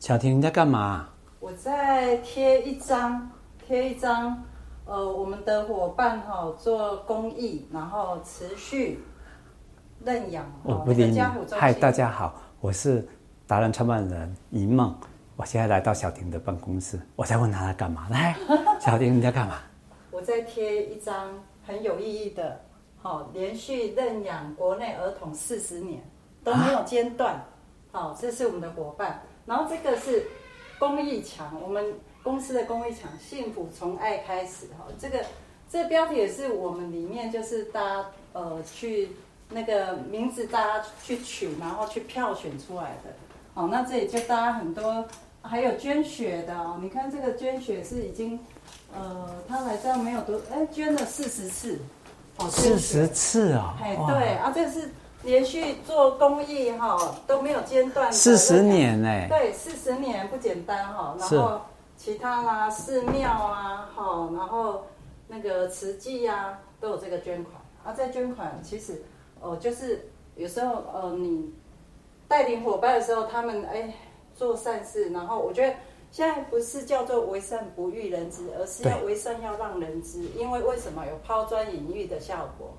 小婷，你在干嘛？我在贴一张，贴一张，呃，我们的伙伴哈、哦、做公益，然后持续认养。我不理你。嗨，大家好，我是达人创办人一梦。我现在来到小婷的办公室，我在问她在干嘛。来，小婷，你在干嘛？我在贴一张很有意义的，好、哦，连续认养国内儿童四十年都没有间断。好、啊哦，这是我们的伙伴。然后这个是公益墙，我们公司的公益墙，幸福从爱开始。哈、哦，这个这个标题也是我们里面就是大家呃去那个名字大家去取，然后去票选出来的。好、哦，那这里就大家很多。还有捐血的哦，你看这个捐血是已经，呃，他来这样没有多，哎，捐了四十次，哦，四十次啊，哎，对啊，这是连续做公益哈、哦，都没有间断，四十年哎，对，四十年不简单哈、哦，然后其他啦、啊，寺庙啊，哈、哦，然后那个慈济啊，都有这个捐款，啊，在捐款其实，哦、呃，就是有时候呃，你带领伙伴的时候，他们哎。做善事，然后我觉得现在不是叫做为善不欲人知，而是要为善要让人知，因为为什么有抛砖引玉的效果？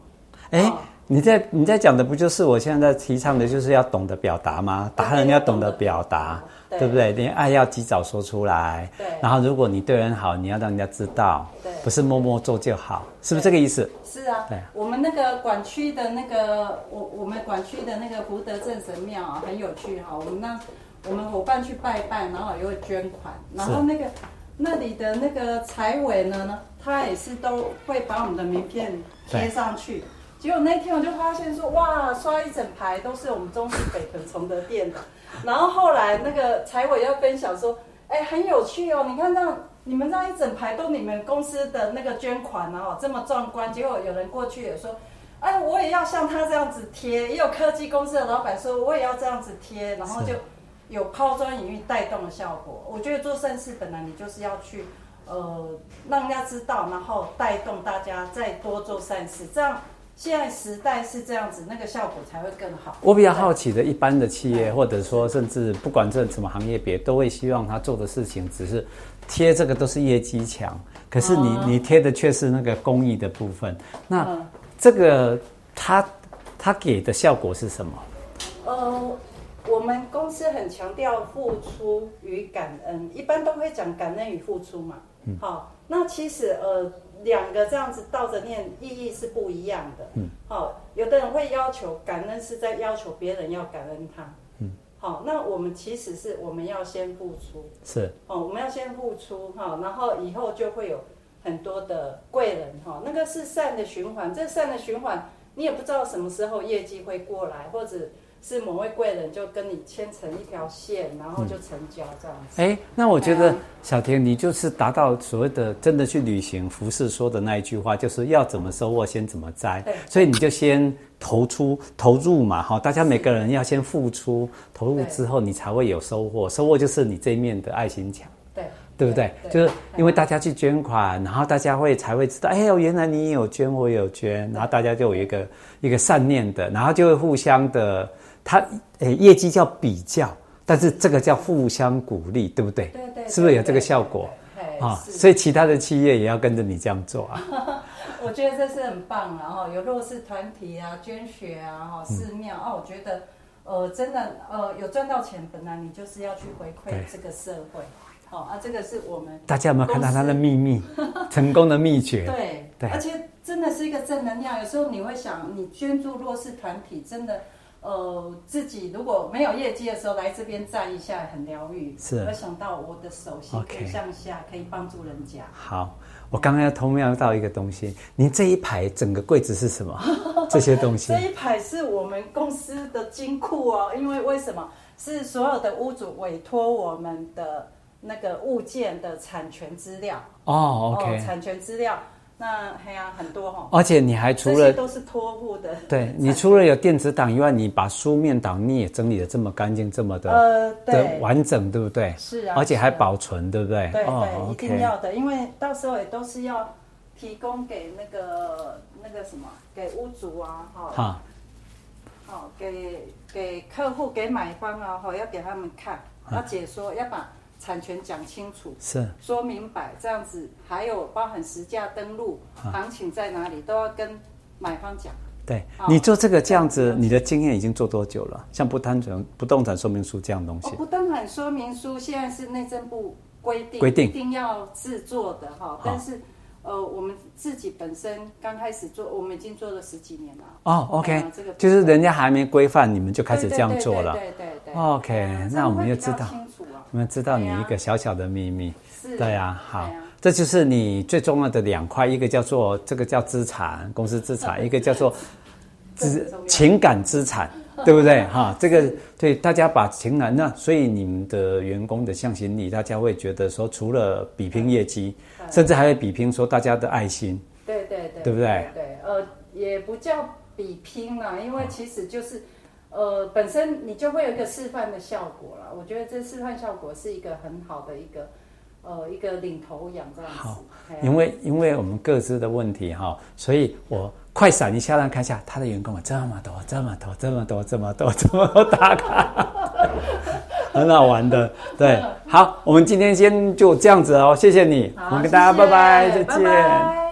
哎、哦，你在你在讲的不就是我现在在提倡的，就是要懂得表达吗？达人要懂得表达，对，不对？你爱要及早说出来。对。然后如果你对人好，你要让人家知道，对，不是默默做就好，是不是这个意思？是啊。对。我们那个管区的那个，我我们管区的那个福德正神庙啊，很有趣哈。我们那。我们伙伴去拜拜，然后也会捐款，然后那个那里的那个财委呢呢，他也是都会把我们的名片贴上去。结果那天我就发现说，哇，刷一整排都是我们中西北屯崇德店的。然后后来那个财委要分享说，哎，很有趣哦，你看这样，你们这样一整排都你们公司的那个捐款哦，这么壮观。结果有人过去也说，哎，我也要像他这样子贴。也有科技公司的老板说，我也要这样子贴，然后就。有抛砖引玉带动的效果，我觉得做善事本来你就是要去，呃，让人家知道，然后带动大家再多做善事，这样现在时代是这样子，那个效果才会更好。我比较好奇的，一般的企业或者说甚至不管这什么行业别，都会希望他做的事情只是贴这个都是业绩墙，可是你、嗯、你贴的却是那个公益的部分，那、嗯、这个他他给的效果是什么？呃。我们公司很强调付出与感恩，一般都会讲感恩与付出嘛。嗯，好，那其实呃两个这样子倒着念，意义是不一样的。嗯，好，有的人会要求感恩是在要求别人要感恩他。嗯，好，那我们其实是我们要先付出。是，哦，我们要先付出哈，然后以后就会有很多的贵人哈，那个是善的循环。这善的循环，你也不知道什么时候业绩会过来，或者。是某位贵人就跟你牵成一条线，然后就成交这样子。哎、嗯，那我觉得小田，你就是达到所谓的真的去旅行福士说的那一句话，就是要怎么收获先怎么摘。对，所以你就先投出投入嘛，哈，大家每个人要先付出投入之后，你才会有收获。收获就是你这一面的爱心墙。对，对不对，对？就是因为大家去捐款，然后大家会才会知道，哎呦，原来你也有捐，我也有捐，然后大家就有一个一个善念的，然后就会互相的。他诶，业绩叫比较，但是这个叫互相鼓励，对不对？对对，对，是不是有这个效果啊？所以其他的企业也要跟着你这样做啊。我觉得这是很棒啊！哈，有弱势团体啊，捐血啊，哈，寺庙啊，我觉得呃，真的呃，有赚到钱，本来你就是要去回馈这个社会。好啊，这个是我们大家有没有看到他的秘密？成功的秘诀？对对，而且真的是一个正能量。有时候你会想，你捐助弱势团体，真的。呃，自己如果没有业绩的时候来这边站一下，很疗愈。是，我想到我的手心可以向下，okay. 可以帮助人家。好，我刚刚要偷瞄到一个东西，您这一排整个柜子是什么？这些东西？这一排是我们公司的金库哦，因为为什么？是所有的屋主委托我们的那个物件的产权资料哦，OK，哦，产权资料。那还有很多哈，而且你还除了这些都是托付的，对，你除了有电子档以外，你把书面档你也整理的这么干净，这么的呃对。完整，对不对？是啊，而且还保存，对不对？对对，哦、一定要的因为到时候也都是要提供给那个那个什么，给屋主啊，哈，好，给给客户给买方啊，哈，要给他们看。要解说，要把产权讲清楚，是说明白，这样子还有包含实价登录、行情在哪里，都要跟买方讲。对，你做这个这样子，你的经验已经做多久了？像不单纯不动产说明书这样东西，不动产说明书现在是内政部规定规定一定要制作的哈，但是。呃，我们自己本身刚开始做，我们已经做了十几年了。哦，OK，这个就是人家还没规范，你们就开始这样做了。对对对。OK，那我们就知道，我们知道你一个小小的秘密。是。对呀，好，这就是你最重要的两块，一个叫做这个叫资产，公司资产，一个叫做资情感资产。对不对？哈，这个对大家把情感那，所以你们的员工的向心力，大家会觉得说，除了比拼业绩，甚至还会比拼说大家的爱心。对对对，对不对？对，呃，也不叫比拼了，因为其实就是，呃，本身你就会有一个示范的效果啦。我觉得这示范效果是一个很好的一个。呃，一个领头羊这样子。好，因为因为我们各自的问题哈，所以我快闪一下，让看一下他的员工有，这么多，这么多，这么多，这么多，这么多打卡，很好玩的。对，好，我们今天先就这样子哦，谢谢你，我们跟大家拜拜，再见。拜拜。